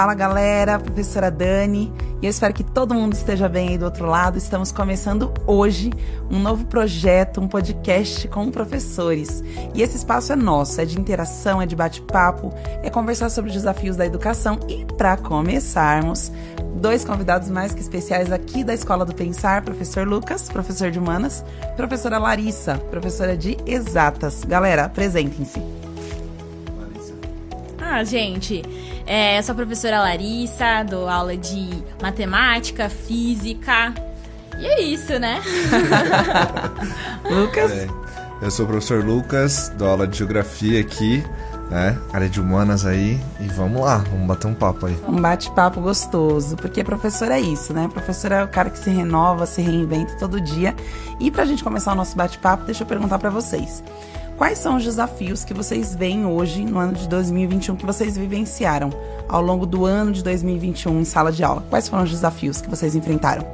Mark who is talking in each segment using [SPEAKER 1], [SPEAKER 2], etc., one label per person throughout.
[SPEAKER 1] Fala galera, professora Dani, e eu espero que todo mundo esteja bem aí do outro lado. Estamos começando hoje um novo projeto, um podcast com professores. E esse espaço é nosso, é de interação, é de bate-papo, é conversar sobre os desafios da educação. E para começarmos, dois convidados mais que especiais aqui da Escola do Pensar, professor Lucas, professor de Humanas, professora Larissa, professora de Exatas. Galera, apresentem-se.
[SPEAKER 2] Ah, gente, é, eu sou a professora Larissa, dou aula de matemática, física. E é isso, né?
[SPEAKER 1] Lucas?
[SPEAKER 3] É, eu sou o professor Lucas, dou aula de geografia aqui, né? Área de humanas aí. E vamos lá, vamos bater um papo aí.
[SPEAKER 1] Um bate-papo gostoso, porque professor é isso, né? Professor é o cara que se renova, se reinventa todo dia. E pra gente começar o nosso bate-papo, deixa eu perguntar para vocês. Quais são os desafios que vocês veem hoje, no ano de 2021, que vocês vivenciaram ao longo do ano de 2021 em sala de aula? Quais foram os desafios que vocês enfrentaram?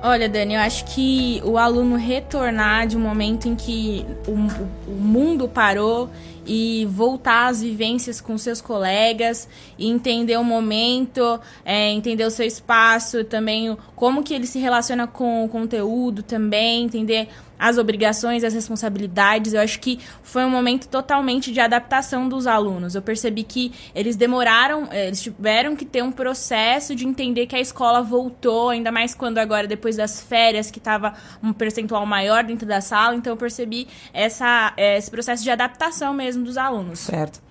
[SPEAKER 2] Olha, Dani, eu acho que o aluno retornar de um momento em que o, o, mundo parou e voltar às vivências com seus colegas e entender o momento, é, entender o seu espaço, também como que ele se relaciona com o conteúdo também, entender as obrigações, as responsabilidades. Eu acho que foi um momento totalmente de adaptação dos alunos. Eu percebi que eles demoraram, eh, eles tiveram que ter um processo de entender que a escola voltou, ainda mais quando agora, depois das férias, que estava um percentual maior dentro da sala. Então, eu percebi essa, eh, esse processo de adaptação mesmo dos alunos.
[SPEAKER 1] Certo.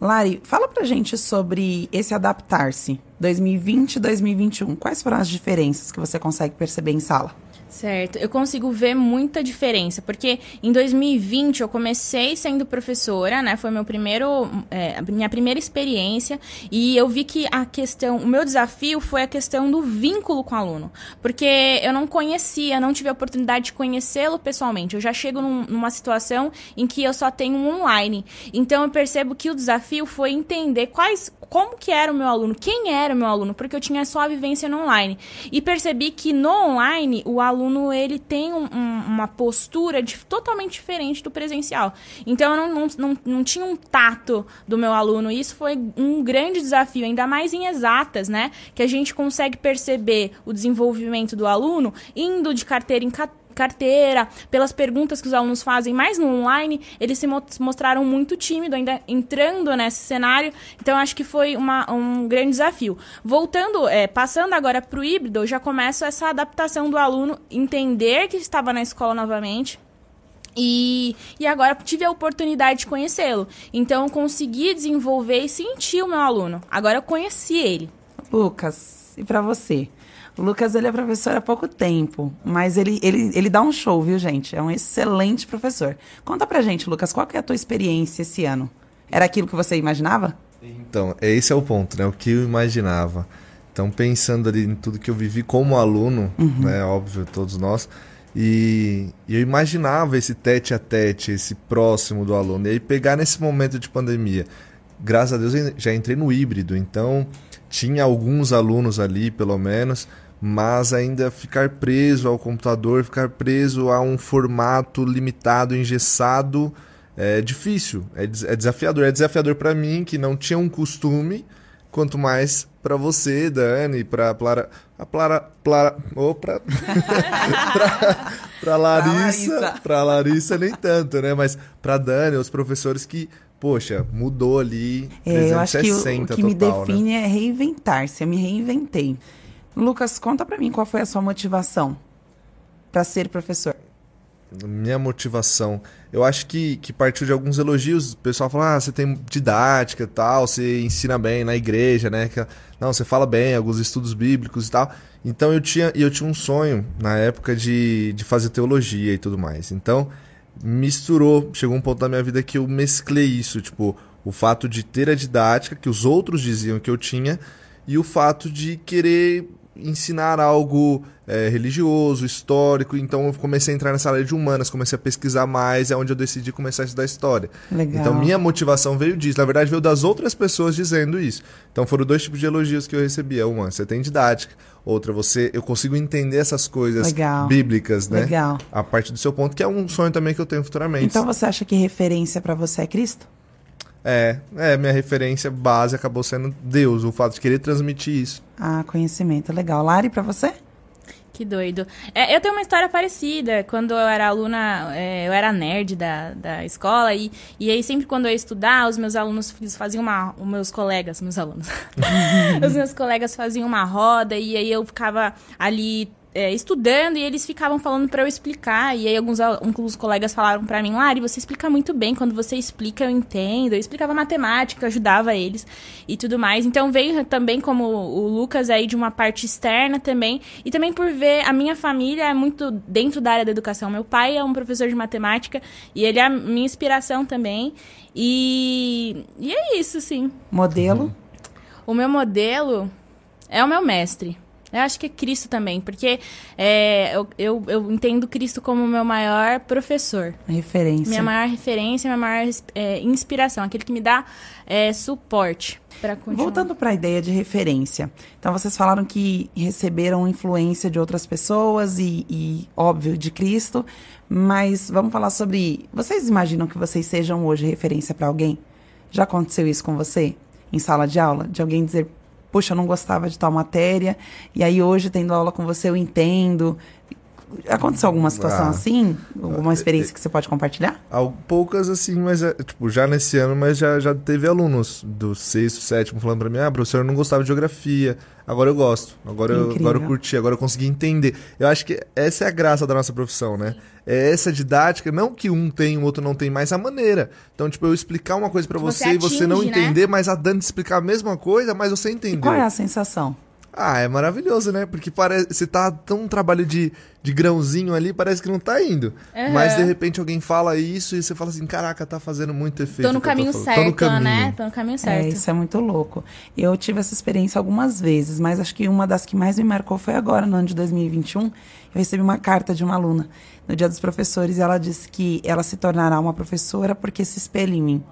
[SPEAKER 1] Lari, fala pra gente sobre esse adaptar-se 2020 e 2021. Quais foram as diferenças que você consegue perceber em sala?
[SPEAKER 2] Certo, eu consigo ver muita diferença, porque em 2020 eu comecei sendo professora, né? Foi meu primeiro, é, minha primeira experiência, e eu vi que a questão, o meu desafio foi a questão do vínculo com o aluno, porque eu não conhecia, não tive a oportunidade de conhecê-lo pessoalmente. Eu já chego num, numa situação em que eu só tenho um online, então eu percebo que o desafio foi entender quais, como que era o meu aluno, quem era o meu aluno, porque eu tinha só a vivência no online, e percebi que no online o aluno ele tem um, um, uma postura de, totalmente diferente do presencial. Então eu não, não, não, não tinha um tato do meu aluno. E isso foi um grande desafio, ainda mais em exatas, né? Que a gente consegue perceber o desenvolvimento do aluno indo de carteira em carteira carteira, pelas perguntas que os alunos fazem, mais no online, eles se mostraram muito tímidos, ainda entrando nesse cenário. Então, acho que foi uma, um grande desafio. Voltando, é, passando agora para o híbrido, já começa essa adaptação do aluno, entender que estava na escola novamente. E, e agora tive a oportunidade de conhecê-lo. Então, consegui desenvolver e sentir o meu aluno. Agora eu conheci ele.
[SPEAKER 1] Lucas, e para você? O Lucas, ele é professor há pouco tempo, mas ele, ele, ele dá um show, viu, gente? É um excelente professor. Conta pra gente, Lucas, qual que é a tua experiência esse ano? Era aquilo que você imaginava?
[SPEAKER 3] Então, esse é o ponto, né? O que eu imaginava. Então, pensando ali em tudo que eu vivi como aluno, uhum. né? Óbvio, todos nós. E, eu imaginava esse tete a tete, esse próximo do aluno. E aí pegar nesse momento de pandemia. Graças a Deus eu já entrei no híbrido, então tinha alguns alunos ali, pelo menos, mas ainda ficar preso ao computador, ficar preso a um formato limitado, engessado, é difícil, é, é desafiador. É desafiador para mim, que não tinha um costume, quanto mais para você, Dani, para Plara, a Plara, Plara, oh, para para Larissa, para Larissa nem tanto, né? Mas para Dani, os professores que poxa, mudou ali.
[SPEAKER 1] É, eu acho que o, o que total, me né? define né? é reinventar-se. Eu me reinventei. Lucas, conta para mim qual foi a sua motivação para ser professor.
[SPEAKER 3] Minha motivação, eu acho que, que partiu de alguns elogios. O pessoal fala: ah, você tem didática tal, você ensina bem na igreja, né? Não, você fala bem, alguns estudos bíblicos e tal. Então eu tinha, eu tinha um sonho na época de, de fazer teologia e tudo mais. Então misturou, chegou um ponto da minha vida que eu mesclei isso, tipo, o fato de ter a didática que os outros diziam que eu tinha e o fato de querer ensinar algo é, religioso, histórico. Então eu comecei a entrar nessa área de humanas, comecei a pesquisar mais, é onde eu decidi começar a estudar história.
[SPEAKER 1] Legal.
[SPEAKER 3] Então minha motivação veio disso. Na verdade, veio das outras pessoas dizendo isso. Então foram dois tipos de elogios que eu recebia. Uma, você tem didática. Outra, você, eu consigo entender essas coisas
[SPEAKER 1] Legal.
[SPEAKER 3] bíblicas, né?
[SPEAKER 1] Legal.
[SPEAKER 3] A partir do seu ponto, que é um sonho também que eu tenho futuramente.
[SPEAKER 1] Então você acha que referência para você é Cristo?
[SPEAKER 3] É, é, minha referência base acabou sendo Deus, o fato de querer transmitir isso.
[SPEAKER 1] Ah, conhecimento, legal. Lari, para você?
[SPEAKER 2] Que doido. É, eu tenho uma história parecida. Quando eu era aluna, é, eu era nerd da, da escola, e, e aí sempre quando eu ia estudar, os meus alunos faziam uma. Os meus colegas, meus alunos. os meus colegas faziam uma roda, e aí eu ficava ali é, estudando e eles ficavam falando para eu explicar. E aí alguns, alguns colegas falaram para mim, Lari, você explica muito bem. Quando você explica, eu entendo. Eu explicava matemática, eu ajudava eles e tudo mais. Então veio também como o Lucas aí de uma parte externa também. E também por ver a minha família é muito dentro da área da educação. Meu pai é um professor de matemática e ele é a minha inspiração também. E, e é isso, sim.
[SPEAKER 1] Modelo?
[SPEAKER 2] O meu modelo é o meu mestre. Eu acho que é Cristo também, porque é, eu, eu, eu, entendo Cristo como meu maior professor.
[SPEAKER 1] Referência.
[SPEAKER 2] Minha maior referência, minha maior é, inspiração, aquele que me dá é, suporte.
[SPEAKER 1] Voltando para a ideia de referência. Então, vocês falaram que receberam influência de outras pessoas e, e óbvio, de Cristo, mas vamos falar sobre. Vocês imaginam que vocês sejam hoje referência para alguém? Já aconteceu isso com você? Em sala de aula? De alguém dizer, poxa, eu não gostava de tal matéria, e aí hoje, tendo aula com você, eu entendo. Aconteceu alguma situação ah, assim? Alguma é, experiência é, que você pode compartilhar?
[SPEAKER 3] Poucas, assim, mas é, tipo, já nesse ano, mas já, já teve alunos do sexto, sétimo falando pra mim, ah, professor, eu não gostava de geografia, agora eu gosto, agora eu, agora eu curti, agora eu consegui entender. Eu acho que essa é a graça da nossa profissão, né? É essa didática, não que um tem, o outro não tem, mas a maneira. Então, tipo, eu explicar uma coisa para você, você e você não né? entender, mas a Dani explicar a mesma coisa, mas você entendeu. E
[SPEAKER 1] qual é a sensação?
[SPEAKER 3] Ah, é maravilhoso, né? Porque parece. Você tá tão um trabalho de, de grãozinho ali, parece que não tá indo. Uhum. Mas de repente alguém fala isso e você fala assim: caraca, tá fazendo muito efeito.
[SPEAKER 2] Tô no caminho tô certo, tô no caminho. né? Tô no caminho certo.
[SPEAKER 1] É, isso é muito louco. Eu tive essa experiência algumas vezes, mas acho que uma das que mais me marcou foi agora, no ano de 2021. Eu recebi uma carta de uma aluna no Dia dos Professores e ela disse que ela se tornará uma professora porque se espelha em mim.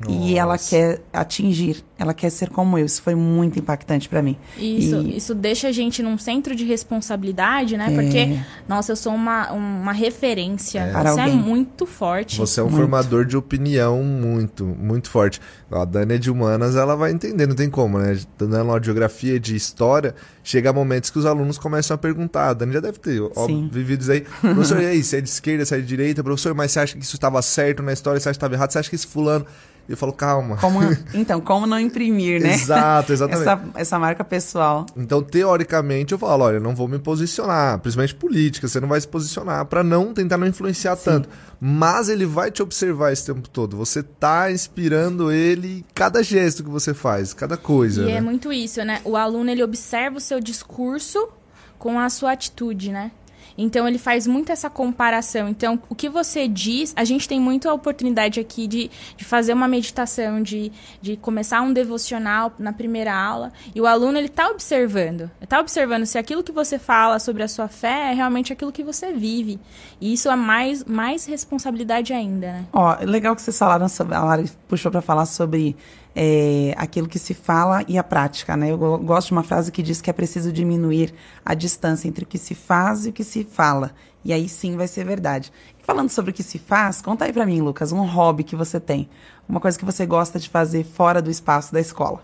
[SPEAKER 1] Nossa. E ela quer atingir, ela quer ser como eu. Isso foi muito impactante para mim.
[SPEAKER 2] Isso, e... isso deixa a gente num centro de responsabilidade, né? É. Porque, nossa, eu sou uma, uma referência. É. Você é muito forte.
[SPEAKER 3] Você é um
[SPEAKER 2] muito.
[SPEAKER 3] formador de opinião muito, muito forte. A Dani é de humanas, ela vai entender, não tem como, né? Dando aula de geografia, de história, chega momentos que os alunos começam a perguntar. A Dani já deve ter óbvio, vivido isso aí. Professor, e aí? Você é de esquerda, você é de direita? Professor, mas você acha que isso estava certo na história? Você acha que estava errado? Você acha que esse fulano eu falo, calma.
[SPEAKER 1] Como, então, como não imprimir, né?
[SPEAKER 3] Exato, exatamente.
[SPEAKER 1] Essa, essa marca pessoal.
[SPEAKER 3] Então, teoricamente, eu falo, olha, não vou me posicionar, principalmente política, você não vai se posicionar para não tentar não influenciar Sim. tanto. Mas ele vai te observar esse tempo todo. Você tá inspirando ele cada gesto que você faz, cada coisa.
[SPEAKER 2] E
[SPEAKER 3] né?
[SPEAKER 2] é muito isso, né? O aluno ele observa o seu discurso com a sua atitude, né? Então ele faz muito essa comparação. Então, o que você diz, a gente tem muito a oportunidade aqui de, de fazer uma meditação, de, de começar um devocional na primeira aula, e o aluno ele está observando. Está observando se aquilo que você fala sobre a sua fé é realmente aquilo que você vive. E isso é mais, mais responsabilidade ainda, né?
[SPEAKER 1] Ó, legal que vocês falaram sobre. A Lari puxou para falar sobre é, aquilo que se fala e a prática, né? Eu gosto de uma frase que diz que é preciso diminuir a distância entre o que se faz e o que se fala. E aí sim vai ser verdade. E falando sobre o que se faz, conta aí para mim, Lucas, um hobby que você tem. Uma coisa que você gosta de fazer fora do espaço da escola.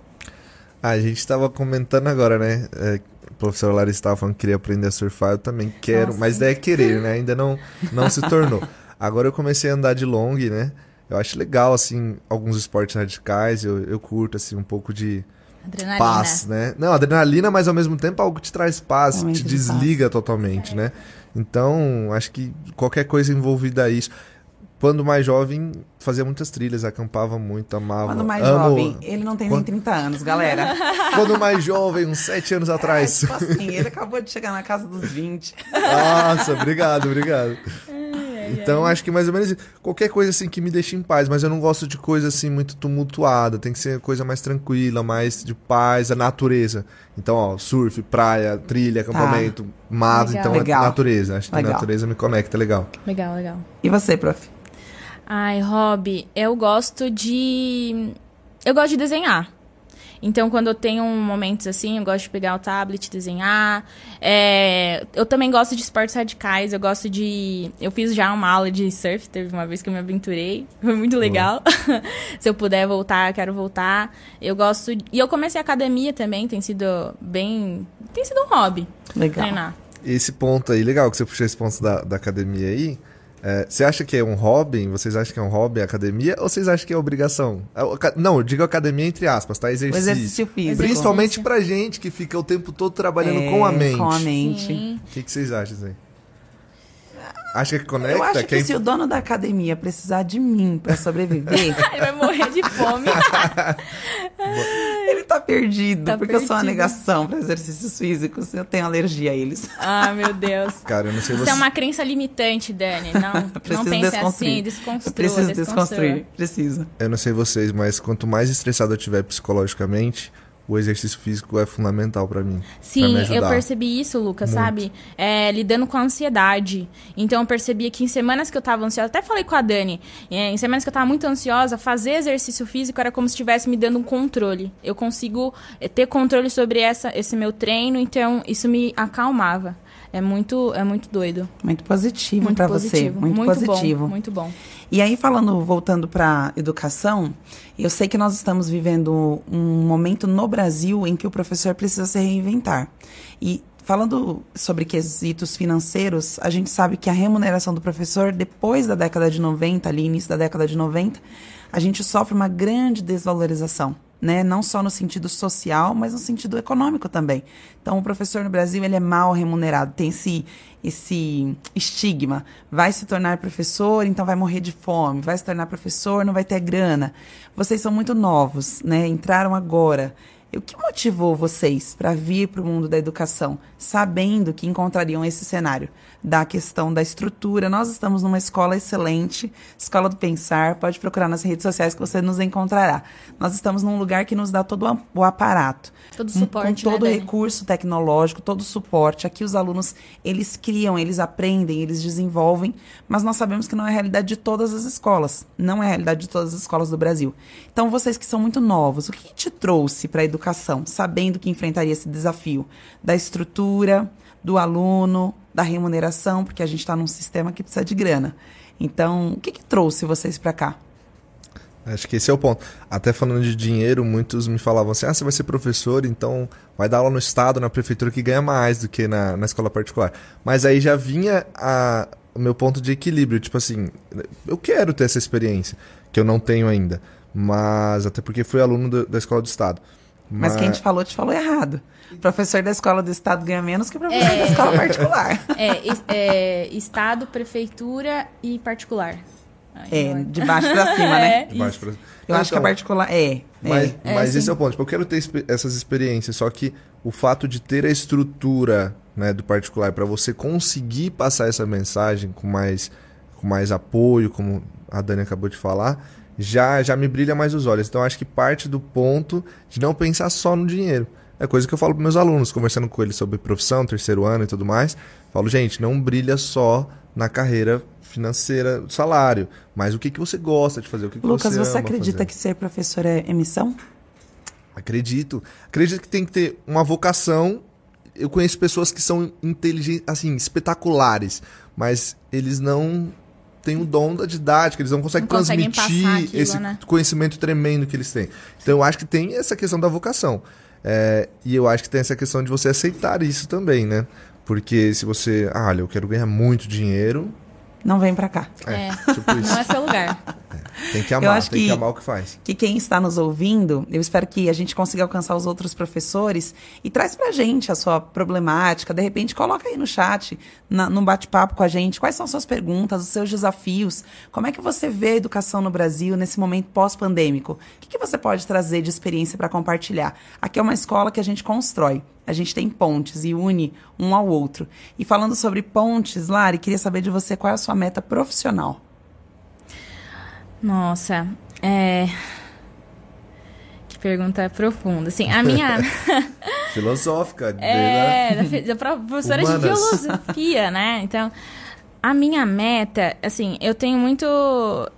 [SPEAKER 3] Ah, a gente estava comentando agora, né? É, o professor Larissa estava falando que queria aprender a surfar, eu também quero, Nossa. mas daí é querer, né? Ainda não, não se tornou. Agora eu comecei a andar de long, né? Eu acho legal, assim, alguns esportes radicais, eu, eu curto, assim, um pouco de adrenalina. paz, né? Não, adrenalina, mas ao mesmo tempo algo que te traz paz, te desliga paz. totalmente, é. né? Então, acho que qualquer coisa envolvida a isso. Quando mais jovem, fazia muitas trilhas, acampava muito, amava.
[SPEAKER 1] Quando mais amo... jovem, ele não tem Quando... nem 30 anos, galera.
[SPEAKER 3] Quando mais jovem, uns 7 anos atrás.
[SPEAKER 1] É, tipo assim, ele acabou de chegar na casa dos 20.
[SPEAKER 3] Nossa, obrigado, obrigado. Então acho que mais ou menos qualquer coisa assim que me deixe em paz, mas eu não gosto de coisa assim muito tumultuada, tem que ser coisa mais tranquila, mais de paz, a natureza. Então, ó, surf, praia, trilha, tá. acampamento, tá. mato, legal. então é legal. natureza. Acho legal. que a natureza me conecta, legal.
[SPEAKER 2] Legal, legal.
[SPEAKER 1] E você, prof?
[SPEAKER 2] Ai, hobby, eu gosto de eu gosto de desenhar. Então, quando eu tenho momentos assim, eu gosto de pegar o tablet, desenhar. É, eu também gosto de esportes radicais. Eu gosto de. Eu fiz já uma aula de surf, teve uma vez que eu me aventurei. Foi muito legal. Se eu puder voltar, eu quero voltar. Eu gosto. E eu comecei academia também, tem sido bem. Tem sido um hobby.
[SPEAKER 1] Legal.
[SPEAKER 2] Treinar.
[SPEAKER 3] Esse ponto aí, legal que você puxou esse ponto da, da academia aí. É, você acha que é um hobby? Vocês acham que é um hobby a academia? Ou vocês acham que é obrigação? É, Não, eu digo academia entre aspas, tá?
[SPEAKER 1] O
[SPEAKER 3] Exercício.
[SPEAKER 1] exercício físico.
[SPEAKER 3] Principalmente pra gente que fica o tempo todo trabalhando
[SPEAKER 1] É,
[SPEAKER 3] com a mente.
[SPEAKER 1] Com a mente.
[SPEAKER 3] O que, que vocês acham, Zé? Acha que conecta?
[SPEAKER 1] Eu acho que
[SPEAKER 3] é
[SPEAKER 1] se o dono da academia precisar de mim pra sobreviver,
[SPEAKER 2] Ele vai morrer de fome.
[SPEAKER 1] ele tá perdido.
[SPEAKER 2] Tá
[SPEAKER 1] porque eu sou uma
[SPEAKER 2] perdido.
[SPEAKER 1] negação pra exercícios físicos. Eu tenho alergia a eles.
[SPEAKER 2] ah, meu Deus.
[SPEAKER 3] Cara, eu não sei
[SPEAKER 2] Isso
[SPEAKER 3] você.
[SPEAKER 2] é uma crença limitante, Dani. Não, não pense
[SPEAKER 1] desconstruir.
[SPEAKER 2] assim,
[SPEAKER 1] Eu
[SPEAKER 2] desconstrua.
[SPEAKER 1] preciso desconstruir. Preciso.
[SPEAKER 3] Eu não sei vocês, mas quanto mais estressado eu tiver psicologicamente, o exercício físico é fundamental pra mim. pra
[SPEAKER 2] Sim,
[SPEAKER 3] me
[SPEAKER 2] eu percebi isso, Lucas,
[SPEAKER 3] Muito.
[SPEAKER 2] sabe? É, lidando com a ansiedade. Então eu percebi que em semanas que eu tava ansiosa, até falei com a Dani, é, em semanas que eu tava muito ansiosa, fazer exercício físico era como se estivesse me dando um controle. Eu consigo é, ter controle sobre essa, esse meu treino, então isso me acalmava. É muito, é muito doido.
[SPEAKER 1] Muito positivo
[SPEAKER 2] Muito positivo.
[SPEAKER 1] você. Muito, positivo.
[SPEAKER 2] Bom, muito bom.
[SPEAKER 1] E aí, falando, voltando para educação, eu sei que nós estamos vivendo um momento no Brasil em que o professor precisa se reinventar. E falando sobre quesitos financeiros, a gente sabe que a remuneração do professor, depois da década de 90, ali, início da década de 90, a gente sofre uma grande desvalorização. Né? Não só no sentido social, mas no sentido econômico também. Então, o professor no Brasil ele é mal remunerado, tem esse, esse estigma. Vai se tornar professor, então vai morrer de fome. Vai se tornar professor, não vai ter grana. Vocês são muito novos, né? Entraram agora. E O que motivou vocês para vir para o mundo da educação, sabendo que encontrariam esse cenário da questão da estrutura? Nós estamos numa escola excelente, Escola do Pensar, pode procurar nas redes sociais que você nos encontrará. Nós estamos num lugar que nos dá todo o aparato.
[SPEAKER 2] Todo suporte,
[SPEAKER 1] com todo
[SPEAKER 2] né,
[SPEAKER 1] o
[SPEAKER 2] Dani?
[SPEAKER 1] recurso tecnológico, todo o suporte. Aqui os alunos, eles criam, eles aprendem, eles desenvolvem, mas nós sabemos que não é a realidade de todas as escolas. Não é a realidade de todas as escolas do Brasil. Então, vocês que são muito novos, o que te trouxe para a educação, sabendo que enfrentaria esse desafio da estrutura, do aluno, da remuneração, porque a gente está num sistema que precisa de grana. Então, o que, que trouxe vocês para cá?
[SPEAKER 3] Acho que esse é o ponto. Até falando de dinheiro, muitos me falavam assim: ah, você vai ser professor, então vai dar aula no estado, na prefeitura, que ganha mais do que na, na escola particular. Mas aí já vinha a- o meu ponto de equilíbrio. Tipo assim, eu quero ter essa experiência, que eu não tenho ainda. Mas até porque fui aluno do- da escola do estado.
[SPEAKER 1] Mas quem te falou, te falou errado. O professor da escola do estado ganha menos que o professor da escola particular.
[SPEAKER 2] É, é, estado, prefeitura e particular. Ai,
[SPEAKER 1] É, de baixo pra cima, né?
[SPEAKER 2] É,
[SPEAKER 3] De baixo pra-
[SPEAKER 1] Eu acho que a
[SPEAKER 3] Então,
[SPEAKER 1] particular é.
[SPEAKER 3] Mas,
[SPEAKER 1] é.
[SPEAKER 3] mas esse é o ponto. Tipo, eu quero ter essas experiências, só que o fato de ter a estrutura né, do particular para você conseguir passar essa mensagem com mais, com mais apoio, como a Dani acabou de falar, já, já me brilha mais os olhos. Então, eu acho que parte do ponto de não pensar só no dinheiro. É coisa que eu falo para meus alunos, conversando com eles sobre profissão, terceiro ano e tudo mais. Falo, gente, não brilha só na carreira financeira, salário, mas o que, que você gosta de fazer, o que, que
[SPEAKER 1] Lucas,
[SPEAKER 3] você
[SPEAKER 1] acredita
[SPEAKER 3] fazer.
[SPEAKER 1] que ser professor é emissão?
[SPEAKER 3] Acredito. Acredito que tem que ter uma vocação. Eu conheço pessoas que são inteligentes, assim, espetaculares, mas eles não têm o dom da didática, eles não conseguem
[SPEAKER 2] Não conseguem
[SPEAKER 3] transmitir
[SPEAKER 2] passar aquilo,
[SPEAKER 3] esse
[SPEAKER 2] né?
[SPEAKER 3] conhecimento tremendo que eles têm. Então eu acho que tem essa questão da vocação. É, e eu acho que tem essa questão de você aceitar isso também, né? Porque se você, ah, olha, eu quero ganhar muito dinheiro,
[SPEAKER 1] Não vem pra cá.
[SPEAKER 2] É,
[SPEAKER 3] tipo isso.
[SPEAKER 2] não é seu lugar.
[SPEAKER 3] Tem que amar,
[SPEAKER 1] acho
[SPEAKER 3] tem que...
[SPEAKER 1] que-
[SPEAKER 3] amar o que faz.
[SPEAKER 1] que quem está nos ouvindo, eu espero que a gente consiga alcançar os outros professores e traz pra gente a sua problemática. De repente, coloca aí no chat, na, num bate-papo com a gente, quais são as suas perguntas, os seus desafios, como é que você vê a educação no Brasil nesse momento pós-pandêmico? O que, que você pode trazer de experiência para compartilhar? Aqui é uma escola que a gente constrói. A gente tem pontes e une um ao outro. E falando sobre pontes, Lari, queria saber de você qual é a sua meta profissional.
[SPEAKER 2] Nossa, é. Que pergunta profunda. Assim, a minha.
[SPEAKER 3] Filosófica.
[SPEAKER 2] É,
[SPEAKER 3] né?
[SPEAKER 2] da, da pro- professora de
[SPEAKER 3] Humanas.
[SPEAKER 2] filosofia, né? Então, a minha meta, assim, eu tenho muito.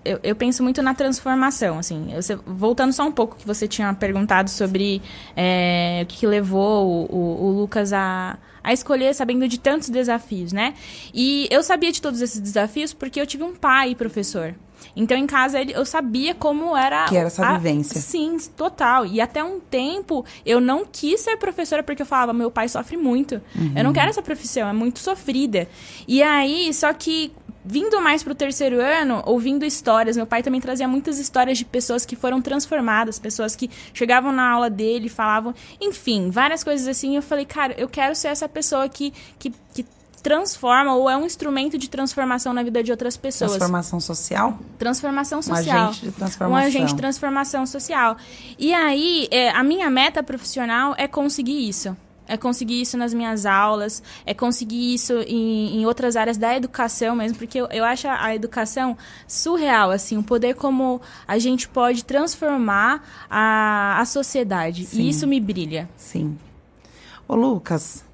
[SPEAKER 2] Eu, eu penso muito na transformação, assim. Eu, voltando só um pouco que você tinha perguntado sobre é, o que, levou o, o, o Lucas a, a escolher sabendo de tantos desafios, né? E eu sabia de todos esses desafios porque eu tive um pai professor. Então, em casa, eu sabia como era...
[SPEAKER 1] Que era essa a... vivência.
[SPEAKER 2] Sim, total. E até um tempo, eu não quis ser professora porque eu falava, meu pai sofre muito. Uhum. Eu não quero essa profissão, é muito sofrida. E aí, só que vindo mais pro terceiro ano, ouvindo histórias, meu pai também trazia muitas histórias de pessoas que foram transformadas, pessoas que chegavam na aula dele, falavam, enfim, várias coisas assim. eu falei, cara, eu quero ser essa pessoa que, que, que transforma ou é um instrumento de transformação na vida de outras pessoas.
[SPEAKER 1] Transformação social?
[SPEAKER 2] Transformação social.
[SPEAKER 1] Um agente de transformação.
[SPEAKER 2] Um agente de transformação social. E aí, é, a minha meta profissional é conseguir isso. É conseguir isso nas minhas aulas, é conseguir isso em, em outras áreas da educação mesmo, porque eu, eu acho a, educação surreal, assim, o poder como a gente pode transformar a, a sociedade. Sim. E isso me brilha.
[SPEAKER 1] Sim. Ô, Lucas,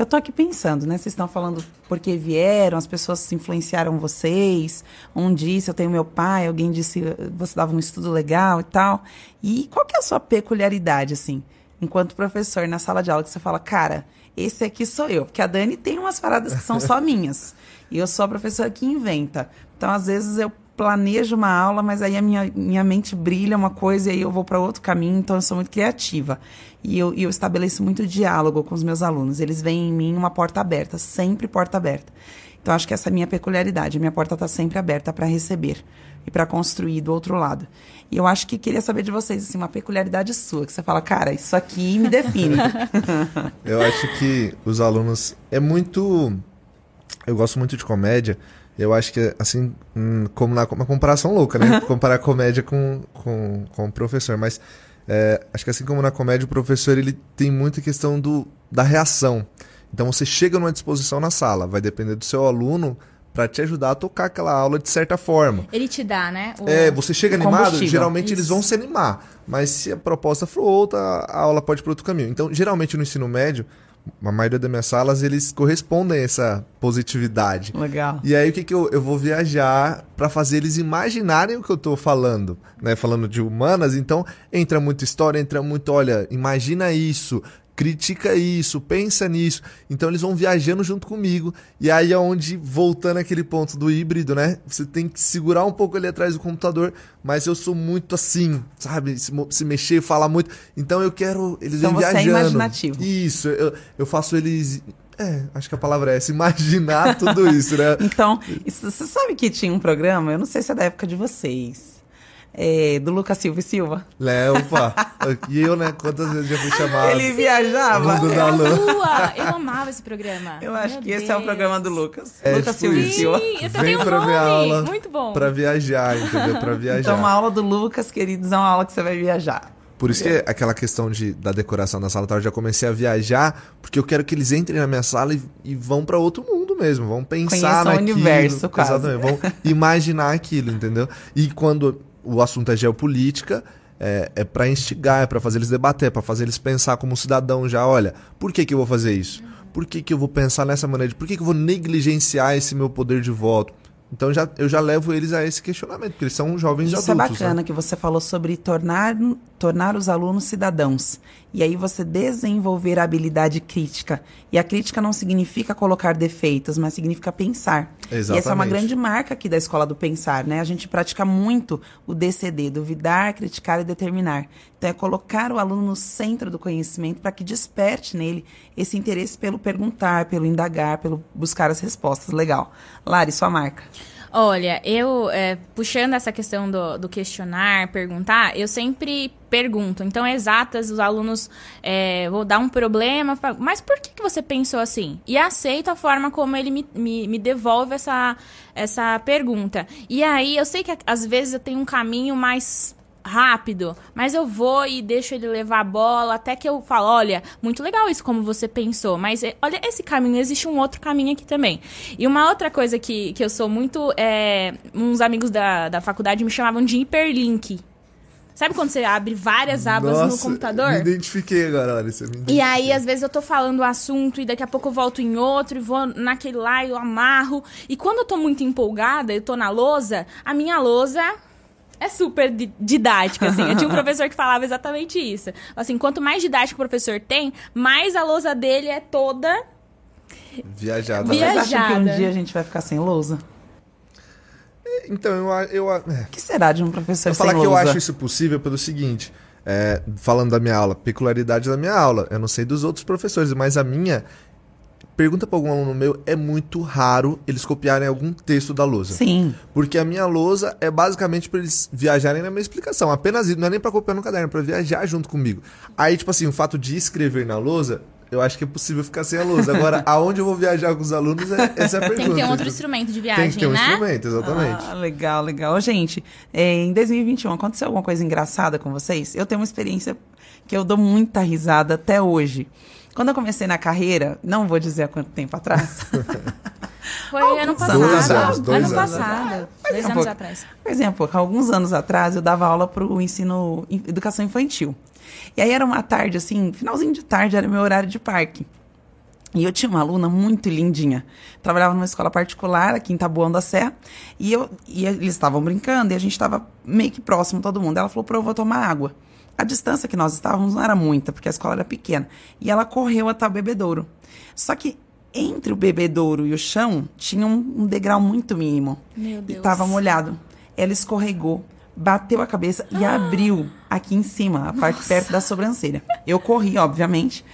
[SPEAKER 1] eu tô aqui pensando, né? Vocês estão falando porque vieram, as pessoas influenciaram vocês. Um disse, eu tenho meu pai, alguém disse, você dava um estudo legal e tal. E qual que é a sua peculiaridade, assim, enquanto professor na sala de aula, que você fala, cara, esse aqui sou eu. Porque a Dani tem umas paradas que são só minhas. E eu sou a professora que inventa. Então, às vezes, eu planejo uma aula, mas aí a minha, minha mente brilha uma coisa e aí eu vou para outro caminho, então eu sou muito criativa. E eu, eu estabeleço muito diálogo com os meus alunos. Eles veem em mim uma porta aberta, sempre porta aberta. Então acho que essa é a minha peculiaridade. A minha porta está sempre aberta para receber e para construir do outro lado. E eu acho que queria saber de vocês assim uma peculiaridade sua que você fala, cara, isso aqui me define.
[SPEAKER 3] eu acho que os alunos é muito eu gosto muito de comédia eu acho que, assim, hum, como na uma comparação louca, né? Comparar comédia com, com, com o professor. Mas é, acho que assim como na comédia, o professor ele tem muita questão do, da reação. Então você chega numa disposição na sala, vai depender do seu aluno para te ajudar a tocar aquela aula de certa forma.
[SPEAKER 2] Ele te dá, né?
[SPEAKER 3] O... É, você chega animado, geralmente Isso. eles vão se animar. Mas se a proposta for outra, a aula pode ir para outro caminho. Então, geralmente no ensino médio, a maioria das minhas salas, eles correspondem a essa positividade.
[SPEAKER 1] Legal.
[SPEAKER 3] E aí o que, que eu, eu vou viajar para fazer eles imaginarem o que eu tô falando, né? Falando de humanas, então entra muita história, entra muito, olha, imagina isso, critica isso, pensa nisso. Então eles vão viajando junto comigo. E aí é onde, voltando aquele ponto do híbrido, né? Você tem que segurar um pouco ali atrás do computador, mas eu sou muito assim, sabe? Se, se mexer, falar muito. Então eu quero. Eles
[SPEAKER 1] então
[SPEAKER 3] vão
[SPEAKER 1] você
[SPEAKER 3] viajando.
[SPEAKER 1] É imaginativo.
[SPEAKER 3] Isso, eu, eu faço eles. É, acho que a palavra é essa, imaginar tudo isso, né?
[SPEAKER 1] então, isso, você sabe que tinha um programa, eu não sei se é da época de vocês é, do Lucas Silva e Silva.
[SPEAKER 3] Léo, opa. E eu, né? Quantas vezes já fui chamado?
[SPEAKER 1] Ele viajava.
[SPEAKER 2] Mundo da Lua. Eu amava esse programa.
[SPEAKER 1] Eu acho Meu que Deus. esse é o programa do Lucas. É, Lucas tipo Silva e Silva.
[SPEAKER 2] Sim, eu também Vem pra nome. aula. Muito bom.
[SPEAKER 3] Pra viajar, entendeu? Pra viajar.
[SPEAKER 1] Então, uma aula do Lucas, queridos, é uma aula que você vai viajar.
[SPEAKER 3] Por isso que aquela questão de, da decoração da sala, tá, eu já comecei a viajar, porque eu quero que eles entrem na minha sala e, e vão para outro mundo mesmo, vão pensar
[SPEAKER 1] naquilo. o universo, quase.
[SPEAKER 3] Exatamente, vão imaginar aquilo, entendeu? E quando o assunto é geopolítica, é, é para instigar, é para fazer eles debater, é para fazer eles pensar como cidadão já, olha, por que, que eu vou fazer isso? Por que, que eu vou pensar nessa maneira? Por que, que eu vou negligenciar esse meu poder de voto? Então já, eu já levo eles a esse questionamento, porque eles são jovens
[SPEAKER 1] Isso
[SPEAKER 3] adultos. Isso
[SPEAKER 1] é bacana né? que você falou sobre tornar, tornar os alunos cidadãos. E aí você desenvolver a habilidade crítica. E a crítica não significa colocar defeitos, mas significa pensar.
[SPEAKER 3] Exatamente.
[SPEAKER 1] E essa é uma grande marca aqui da Escola do Pensar, né? A gente pratica muito o DCD, duvidar, criticar e determinar. Então é colocar o aluno no centro do conhecimento para que desperte nele esse interesse pelo perguntar, pelo indagar, pelo buscar as respostas. Legal. Lari, sua marca.
[SPEAKER 2] Olha, eu, é, puxando essa questão do, do, questionar, perguntar, eu sempre pergunto. Então, exatas, os alunos é, vou dar um problema, mas por que, que você pensou assim? E aceito a forma como ele me, me, me devolve essa, essa pergunta. E aí, eu sei que às vezes eu tenho um caminho mais rápido, mas eu vou e deixo ele levar a bola até que eu falo, olha, muito legal isso como você pensou, mas é, olha esse caminho, existe um outro caminho aqui também. E uma outra coisa que, que eu sou muito, é, uns amigos da, da faculdade me chamavam de hiperlink. Sabe quando você abre várias abas
[SPEAKER 3] Nossa,
[SPEAKER 2] no computador?
[SPEAKER 3] Me identifiquei agora, me
[SPEAKER 2] E aí, às vezes, eu tô falando o assunto e daqui a pouco eu volto em outro e vou naquele lá e eu amarro. E quando eu tô muito empolgada, eu tô na lousa, a minha lousa é super di- didática, assim. Eu tinha um professor que falava exatamente isso. Assim, quanto mais didático o professor tem, mais a lousa dele é toda...
[SPEAKER 3] Viajada.
[SPEAKER 2] Via-
[SPEAKER 1] Vocês acham que um
[SPEAKER 2] Viajada.
[SPEAKER 1] dia a gente vai ficar sem lousa?
[SPEAKER 3] Então, eu, eu, é.
[SPEAKER 1] O que será de um professor
[SPEAKER 3] Eu
[SPEAKER 1] sem
[SPEAKER 3] falar que eu
[SPEAKER 1] lousa?
[SPEAKER 3] acho isso possível pelo seguinte, é, falando da minha aula, peculiaridade da minha aula. Eu não sei dos outros professores, mas a minha, pergunta para algum aluno meu, é muito raro eles copiarem algum texto da lousa.
[SPEAKER 1] Sim.
[SPEAKER 3] Porque a minha lousa é basicamente para eles viajarem na minha explicação. Apenas isso, não é nem para copiar no caderno, é para viajar junto comigo. Aí, tipo assim, o fato de escrever na lousa, eu acho que é popossível ficar sem a lousa. Agora, aonde eu vou viajar com os alunos, é, essa é a pergunta.
[SPEAKER 2] Tem que ter um outro instrumento de viagem,
[SPEAKER 3] Tem que ter um
[SPEAKER 2] né?
[SPEAKER 3] instrumento, exatamente.
[SPEAKER 1] Ah, legal, legal. Gente, é, em 2021 aconteceu alguma coisa engraçada com vocês? Eu tenho uma experiência que eu dou muita risada até hoje. Quando eu comecei na carreira, não vou dizer há quanto tempo atrás,
[SPEAKER 2] Foi ano
[SPEAKER 1] Alguns
[SPEAKER 2] passado.
[SPEAKER 3] Dois anos, dois
[SPEAKER 2] ano
[SPEAKER 3] anos.
[SPEAKER 2] passado. Dois anos atrás.
[SPEAKER 1] por exemplo, alguns anos atrás eu dava aula para o ensino educação infantil. E aí era uma tarde, assim, finalzinho de tarde, era meu horário de parque. E eu tinha uma aluna muito lindinha. Trabalhava numa escola particular aqui em Taboão da Serra. E, eu, e eles estavam brincando e a gente estava meio que próximo todo mundo. Ela falou: Pro, eu vou tomar água. A distância que nós estávamos não era muita, porque a escola era pequena. E ela correu até o bebedouro. Só que entre o bebedouro e o chão tinha um, um degrau muito mínimo.
[SPEAKER 2] Meu
[SPEAKER 1] E
[SPEAKER 2] Deus.
[SPEAKER 1] tava molhado. Ela escorregou, bateu a cabeça e abriu aqui em cima, a parte perto da sobrancelha. Eu corri, obviamente.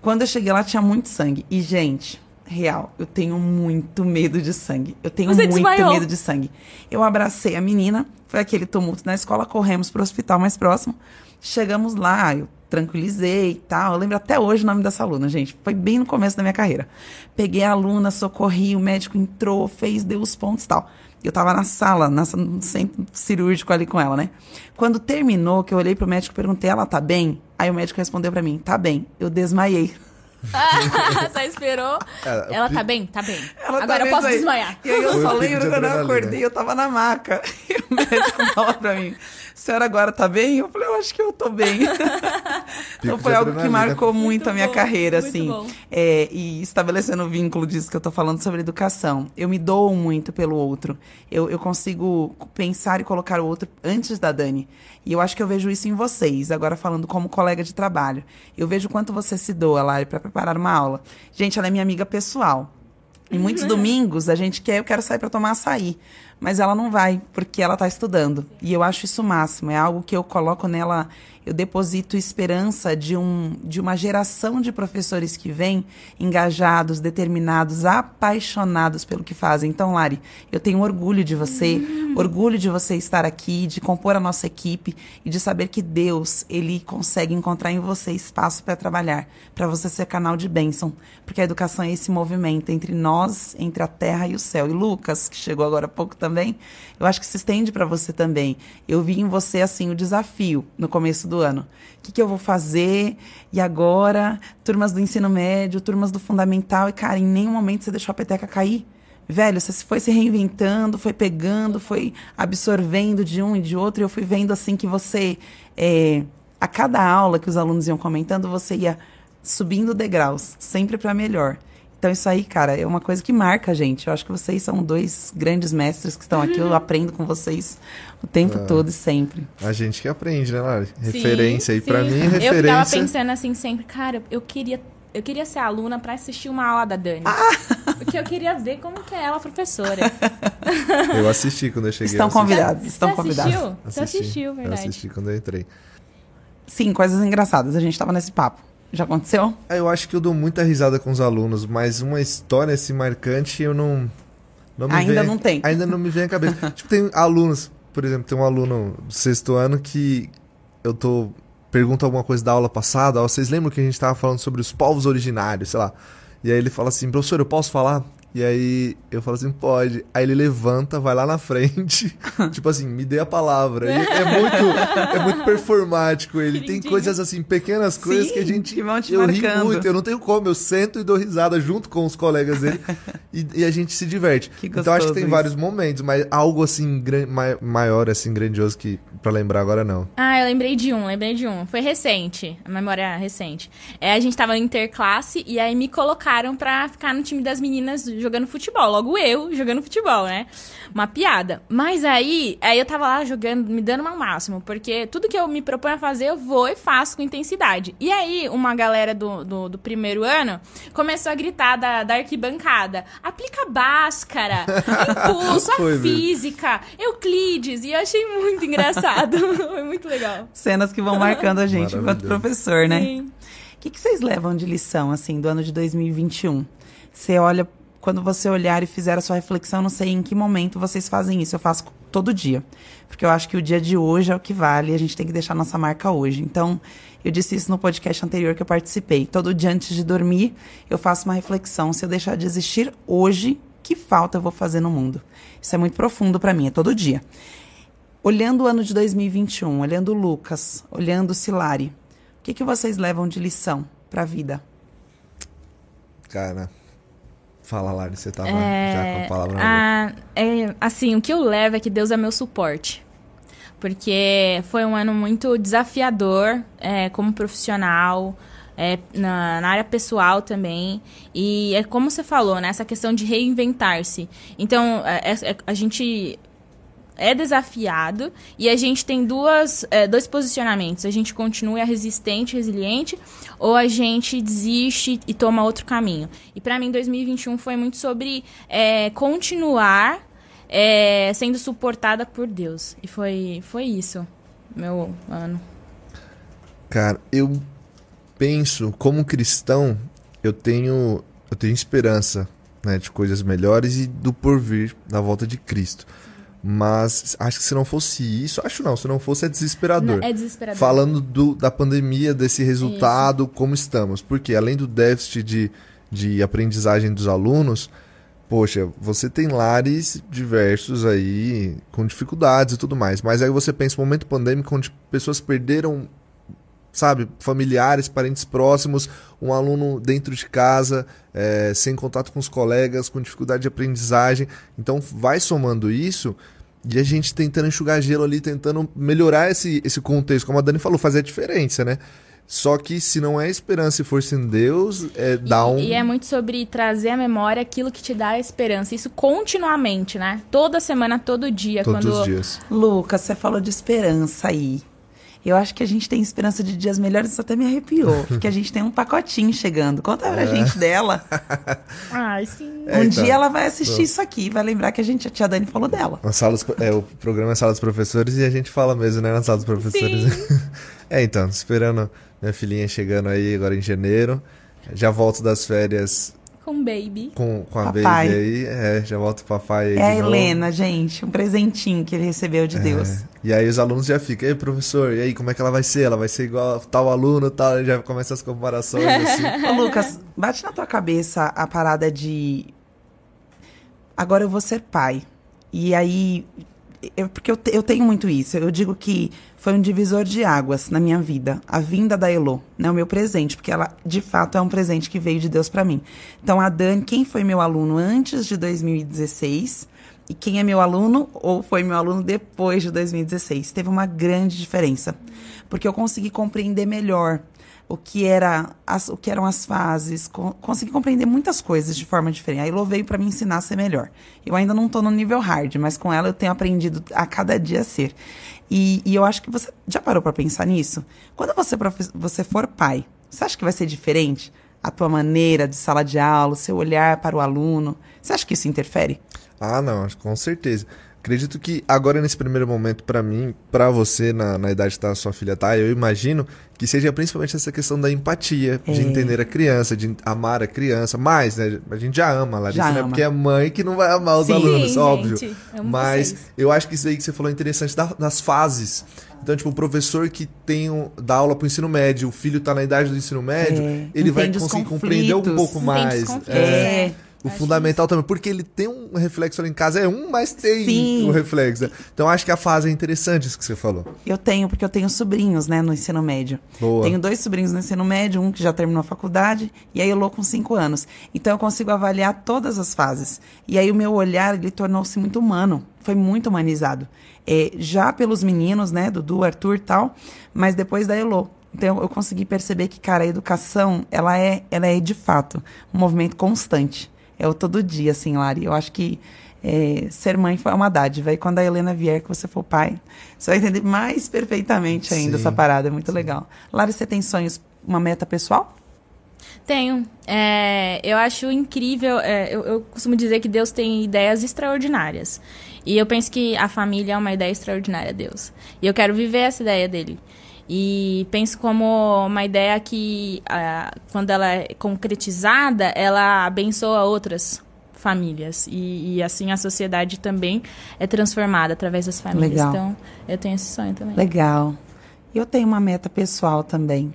[SPEAKER 1] Quando eu cheguei lá, tinha muito sangue. E, gente, real, eu tenho muito medo de sangue. Eu tenho
[SPEAKER 2] Você
[SPEAKER 1] muito
[SPEAKER 2] desmaiou?
[SPEAKER 1] medo de sangue. Eu abracei a menina, foi aquele tumulto na escola, corremos pro hospital mais próximo. Chegamos lá, eu tranquilizei e tal. Eu lembro até hoje o nome dessa aluna, gente. Foi bem no começo da minha carreira. Peguei a aluna, socorri, o médico entrou, fez, deu os pontos e tal. Eu tava na sala, na, no centro cirúrgico ali com ela, né? Quando terminou, que eu olhei pro médico e perguntei, ela tá bem? Aí o médico respondeu pra mim, tá bem. Eu desmaiei.
[SPEAKER 2] Só esperou.
[SPEAKER 3] É,
[SPEAKER 2] Ela tá bem? Tá bem.
[SPEAKER 1] Ela tá
[SPEAKER 2] Agora eu
[SPEAKER 1] vendo
[SPEAKER 2] posso
[SPEAKER 1] aí?
[SPEAKER 2] desmaiar.
[SPEAKER 1] E aí eu
[SPEAKER 3] Foi
[SPEAKER 1] só lembro quando eu acordei, eu tava na maca. E o médico falou pra mim, a senhora agora tá bem? Eu falei, eu acho que eu tô bem. então foi algo que marcou muito,
[SPEAKER 2] Muito
[SPEAKER 1] a minha
[SPEAKER 2] bom,
[SPEAKER 1] carreira,
[SPEAKER 2] muito
[SPEAKER 1] assim.
[SPEAKER 2] bom.
[SPEAKER 1] É, e estabelecendo o vínculo disso que eu tô falando sobre educação. Eu me dou muito pelo outro. Eu, eu consigo pensar e colocar o outro antes da Dani. E eu acho que eu vejo isso em vocês, agora falando como colega de trabalho. Eu vejo o quanto você se doa, Lari, para preparar uma aula. Gente, ela é minha amiga pessoal. E muitos domingos a gente quer, eu quero sair para tomar açaí. Mas ela não vai, porque ela está estudando. E eu acho isso o máximo. É algo que eu coloco nela, eu deposito esperança de, um, de uma geração de professores que vêm engajados, determinados, apaixonados pelo que fazem. Então, Lari, eu tenho orgulho de você, orgulho de você estar aqui, de compor a nossa equipe e de saber que Deus, ele consegue encontrar em você espaço para trabalhar, para você ser canal de bênção, porque a educação é esse movimento entre nós, entre a terra e o céu. E Lucas, que chegou agora há pouco também, eu acho que se estende para você também. Eu vi em você assim o desafio no começo do ano. O que, que eu vou fazer? E agora, turmas do ensino médio, turmas do fundamental, e cara, em nenhum momento você deixou a peteca cair. Velho, você foi se reinventando, foi pegando, foi absorvendo de um e de outro. E eu fui vendo assim que você, é, a cada aula que os alunos iam comentando, você ia subindo degraus, sempre para melhor. Então isso aí, cara, é uma coisa que marca a gente. Eu acho que vocês são dois grandes mestres que estão aqui. Eu aprendo com vocês o tempo todo e sempre.
[SPEAKER 3] A gente que aprende, né, Lari?
[SPEAKER 2] Sim,
[SPEAKER 3] Referência. E pra
[SPEAKER 2] sim.
[SPEAKER 3] mim,
[SPEAKER 2] Eu ficava
[SPEAKER 3] referência.
[SPEAKER 2] pensando assim sempre, cara, eu queria. Eu queria ser aluna pra assistir uma aula da Dani.
[SPEAKER 1] Ah!
[SPEAKER 2] Porque eu queria ver como que é ela, professora.
[SPEAKER 3] Eu assisti quando eu cheguei.
[SPEAKER 1] Estão
[SPEAKER 3] eu
[SPEAKER 1] convidados, estão
[SPEAKER 2] Você
[SPEAKER 1] convidados.
[SPEAKER 2] assistiu? Você
[SPEAKER 3] Assisti.
[SPEAKER 2] assistiu, verdade.
[SPEAKER 3] Eu assisti quando eu entrei.
[SPEAKER 1] Sim, coisas engraçadas. A gente tava nesse papo. Já aconteceu?
[SPEAKER 3] Ah, Eu acho que eu dou muita risada com os alunos, mas uma história assim marcante eu não. não me
[SPEAKER 1] Ainda
[SPEAKER 3] vem-
[SPEAKER 1] não tem.
[SPEAKER 3] Ainda não me vem à cabeça. tipo, tem alunos, por exemplo, tem um aluno do sexto ano que eu tô. Pergunto alguma coisa da aula passada, ó, vocês lembram que a gente tava falando sobre os povos originários, sei lá. E aí ele fala assim, professor, eu posso falar? E aí eu falo assim, pode. Aí ele levanta, vai lá na frente, tipo assim, me dê a palavra. E é muito, é muito performático. Ele tem coisas assim, pequenas coisas
[SPEAKER 1] Sim,
[SPEAKER 3] que a gente.
[SPEAKER 1] que vão te
[SPEAKER 3] eu ri
[SPEAKER 1] marcando.
[SPEAKER 3] muito, eu não tenho como, eu sento e dou risada junto com os colegas dele. e, e a gente se diverte.
[SPEAKER 1] Que
[SPEAKER 3] então acho que tem
[SPEAKER 1] gostoso
[SPEAKER 3] vários momentos, mas algo assim gran, mai- maior, assim, grandioso que pra lembrar agora não.
[SPEAKER 2] Ah, eu lembrei de um, lembrei de um. Foi recente, a memória é recente. É, a gente tava no interclasse e aí me colocaram pra ficar no time das meninas jogando futebol. Logo eu jogando futebol, né? Uma piada. Mas aí, aí eu tava lá jogando, me dando ao máximo, porque tudo que eu me proponho a fazer, eu vou e faço com intensidade. E aí, uma galera do, do, do primeiro ano começou a gritar da, da arquibancada: aplica Bhaskara, impulso, a física, Euclides. E eu achei muito engraçado. Foi muito legal.
[SPEAKER 1] Cenas que vão marcando a gente enquanto professor, né?
[SPEAKER 2] Sim.
[SPEAKER 1] O que, que vocês levam de lição, assim, do ano de 2021? Você olha, quando você olhar e fizer a sua reflexão, não sei em que momento vocês fazem isso. Eu faço todo dia. Porque eu acho que o dia de hoje é o que vale a gente tem que deixar nossa marca hoje. Então, eu disse isso no podcast anterior que eu participei. Todo dia antes de dormir, eu faço uma reflexão. Se eu deixar de existir hoje, que falta eu vou fazer no mundo? Isso é muito profundo pra mim, é todo dia. Olhando o ano de 2021, olhando o Lucas, olhando o Silari, o que, que vocês levam de lição pra vida?
[SPEAKER 3] Cara, fala, Lari, você tava
[SPEAKER 2] É,
[SPEAKER 3] já com a palavra
[SPEAKER 2] é, assim, o que eu levo é que Deus é meu suporte. Porque foi um ano muito desafiador é, como profissional, é, na, na área pessoal também. E é como você falou, né? Essa questão de reinventar-se. Então, é- é- a gente é desafiado e a gente tem duas, é, dois posicionamentos. A gente continua resistente, resiliente, ou a gente desiste e toma outro caminho. E para mim, 2021 foi muito sobre é, continuar é, sendo suportada por Deus. E foi, foi isso, meu ano.
[SPEAKER 3] Cara, eu penso, como cristão, eu tenho, eu tenho esperança né, de coisas melhores e do porvir da volta de Cristo. Mas acho que se não fosse isso, acho não, se não fosse é desesperador.
[SPEAKER 2] É desesperador.
[SPEAKER 3] Falando do, da pandemia, desse resultado, como estamos. Porque além do déficit de, de aprendizagem dos alunos, poxa, você tem lares diversos aí com dificuldades e tudo mais. Mas aí você pensa, momento pandêmico, onde pessoas perderam, sabe, familiares, parentes próximos, um aluno dentro de casa, é, sem contato com os colegas, com dificuldade de aprendizagem. Então vai somando isso. E a gente tentando enxugar gelo ali, tentando melhorar esse, esse contexto, como a Dani falou, fazer a diferença, né? Só que se não é esperança e força em Deus, é dar um.
[SPEAKER 2] E é muito sobre trazer à memória aquilo que te dá a esperança. Isso continuamente, né? Toda semana, todo dia.
[SPEAKER 3] Todos
[SPEAKER 2] quando...
[SPEAKER 3] os dias.
[SPEAKER 1] Lucas, você falou de esperança aí. Eu acho que a gente tem esperança de dias melhores, isso até me arrepiou. porque a gente tem um pacotinho chegando. Conta pra gente dela.
[SPEAKER 2] Ai, sim.
[SPEAKER 3] É,
[SPEAKER 1] um
[SPEAKER 3] então.
[SPEAKER 1] dia ela vai assistir isso aqui vai lembrar que a gente, a tia Dani falou dela.
[SPEAKER 3] A sala dos- é, o programa é Sala dos Professores e a gente fala mesmo, né? Na Sala dos Professores. é, então, esperando minha filhinha chegando aí agora em janeiro. Já volto das férias
[SPEAKER 2] Com baby.
[SPEAKER 3] com, com a
[SPEAKER 1] Papai.
[SPEAKER 3] baby aí. É, já volto o papai aí.
[SPEAKER 1] É a
[SPEAKER 3] novo.
[SPEAKER 1] Helena, gente. Um presentinho que ele recebeu de Deus.
[SPEAKER 3] É. E aí os alunos já ficam, ei, professor, e aí, como é que ela vai ser? Ela vai ser igual a tal aluno tal, e já começa as comparações assim.
[SPEAKER 1] Ô, Lucas, bate na tua cabeça a parada de. Agora eu vou ser pai. E aí. Eu- porque eu, te- eu tenho muito isso. Eu digo que foi um divisor de águas na minha vida. A vinda da Elo, né? O meu presente. Porque ela, de fato, é um presente que veio de Deus pra mim. Então, a Dani, quem foi meu aluno antes de 2016 e quem é meu aluno ou foi meu aluno depois de 2016. Teve uma grande diferença. Porque eu consegui compreender melhor o que, era as, o que eram as fases, co- consegui compreender muitas coisas de forma diferente. A Elo veio para me ensinar a ser melhor. Eu ainda não tô no nível hard, mas com ela eu tenho aprendido a cada dia a ser. E, e eu acho que você já parou para pensar nisso? Quando você, você for pai, você acha que vai ser diferente? A tua maneira de sala de aula, o seu olhar para o aluno. Você acha que isso interfere?
[SPEAKER 3] Ah, não, com certeza. Acredito que agora, nesse primeiro momento, pra mim, pra você, na, na idade que tá, sua filha tá, eu imagino que seja principalmente essa questão da empatia, de
[SPEAKER 1] É.
[SPEAKER 3] entender a criança, de amar a criança. Mais, né? A gente já ama a Larissa,
[SPEAKER 1] Já
[SPEAKER 3] né?
[SPEAKER 1] ama.
[SPEAKER 3] Porque é mãe que não vai amar os
[SPEAKER 1] Sim.
[SPEAKER 3] alunos, óbvio.
[SPEAKER 2] gente, amo
[SPEAKER 3] Mas
[SPEAKER 2] vocês.
[SPEAKER 3] eu acho que isso aí que você falou é interessante da- das fases. Então, tipo, o professor que tem um, dá aula pro ensino médio, o filho tá na idade do ensino médio,
[SPEAKER 1] É,
[SPEAKER 3] ele vai
[SPEAKER 1] entende os
[SPEAKER 3] conseguir compreender um pouco
[SPEAKER 2] Entende
[SPEAKER 3] mais.
[SPEAKER 2] conflitos,
[SPEAKER 3] É. O fundamental isso. também, porque ele tem um reflexo ali em casa, é um, mas tem Sim. o reflexo. Né? Então acho que a fase é interessante isso que você falou.
[SPEAKER 1] Eu tenho, porque eu tenho sobrinhos, né, no ensino médio. Boa. Tenho dois sobrinhos no ensino médio, um que já terminou a faculdade, e aí eu louco com cinco anos. Então eu consigo avaliar todas as fases. E aí o meu olhar, ele tornou-se muito humano, foi muito humanizado. É, já pelos meninos, né, Dudu, Arthur e tal, mas depois da Elo. Então eu consegui perceber que, cara, a educação, ela é, ela é de fato um movimento constante. É o todo dia, assim, Lari. Eu acho que é, ser mãe foi uma dádiva. E quando a Helena vier, que você for pai, você vai entender mais perfeitamente ainda Sim. essa parada. É muito Sim. legal. Lari, você tem sonhos, uma meta pessoal?
[SPEAKER 2] Tenho. É, eu acho incrível. É, eu, eu, costumo dizer que Deus tem ideias extraordinárias. E eu penso que a família é uma ideia extraordinária, Deus. E eu quero viver essa ideia dele. E penso como uma ideia que, uh, quando ela é concretizada, ela abençoa outras famílias. E, e, assim a sociedade também é transformada através das famílias. Legal. Então, eu tenho esse sonho também.
[SPEAKER 1] Legal. Eu tenho uma meta pessoal também.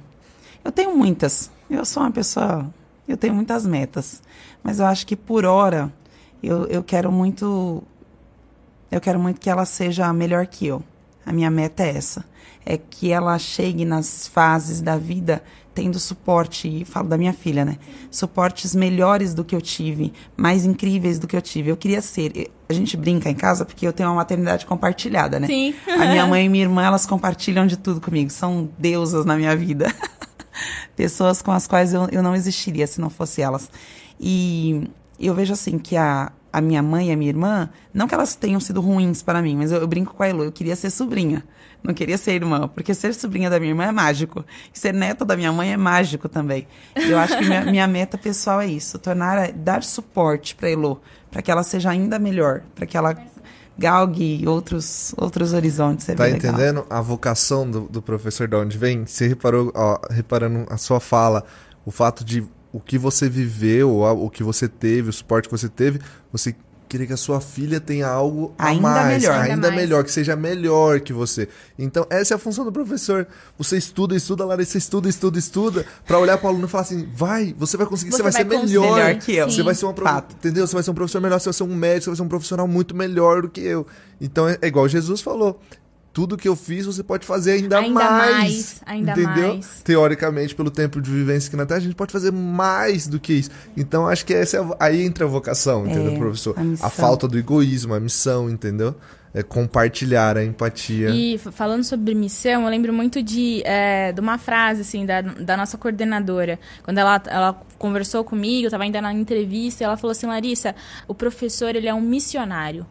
[SPEAKER 1] Eu tenho muitas. Eu sou uma pessoa. Eu tenho muitas metas. Mas eu acho que por hora eu, eu quero muito. Eu quero muito que ela seja melhor que eu. A minha meta é essa é que ela chegue nas fases da vida tendo suporte, e falo da minha filha, né? Suportes melhores do que eu tive, mais incríveis do que eu tive. Eu queria ser. A gente brinca em casa porque eu tenho uma maternidade compartilhada, né?
[SPEAKER 2] Sim.
[SPEAKER 1] A minha mãe e minha irmã, elas compartilham de tudo comigo. São deusas na minha vida. Pessoas com as quais eu, eu não existiria se não fosse elas. E eu vejo assim que a, a minha mãe e a minha irmã, não que elas tenham sido ruins para mim, mas eu, eu brinco com a Elo, eu queria ser sobrinha. Não queria ser irmã, porque ser sobrinha da minha irmã é mágico. E ser neta da minha mãe é mágico também. E eu acho que minha, minha meta pessoal é isso: tornar, dar suporte para Elo, para que ela seja ainda melhor, para que ela galgue outros, outros horizontes. É
[SPEAKER 3] tá entendendo a vocação do, do professor de onde vem? Você reparou, ó, reparando a sua fala, o fato de o que você viveu, o que você teve, o suporte que você teve, você querer que a sua filha tenha algo
[SPEAKER 1] ainda
[SPEAKER 3] a mais,
[SPEAKER 1] melhor.
[SPEAKER 3] ainda, melhor, que seja melhor que você. Então, essa é a função do professor. Você estuda, estuda, Larissa, estuda, estuda, estuda, para olhar para o aluno e falar assim: vai, você vai conseguir, você, você vai, vai, ser melhor.
[SPEAKER 1] melhor que eu.
[SPEAKER 3] Você vai ser uma Fato. entendeu? Você vai ser um professor melhor, você vai ser um médico, você vai ser um profissional muito melhor do que eu. Então, é, é igual Jesus falou tudo que eu fiz você pode fazer ainda,
[SPEAKER 2] ainda
[SPEAKER 3] mais,
[SPEAKER 2] mais. Ainda entendeu? mais.
[SPEAKER 3] Teoricamente, pelo tempo de vivência aqui na Terra, a gente pode fazer mais do que isso. Então, acho que essa é a, aí entra a vocação, entendeu, é, professor? A, a, falta do egoísmo, a missão, entendeu? É compartilhar a empatia.
[SPEAKER 2] E falando sobre missão, eu lembro muito de, é, de uma frase, assim, da, da nossa coordenadora. Quando ela, ela conversou comigo, eu estava ainda na entrevista, e ela falou assim, Larissa, o professor, ele é um missionário.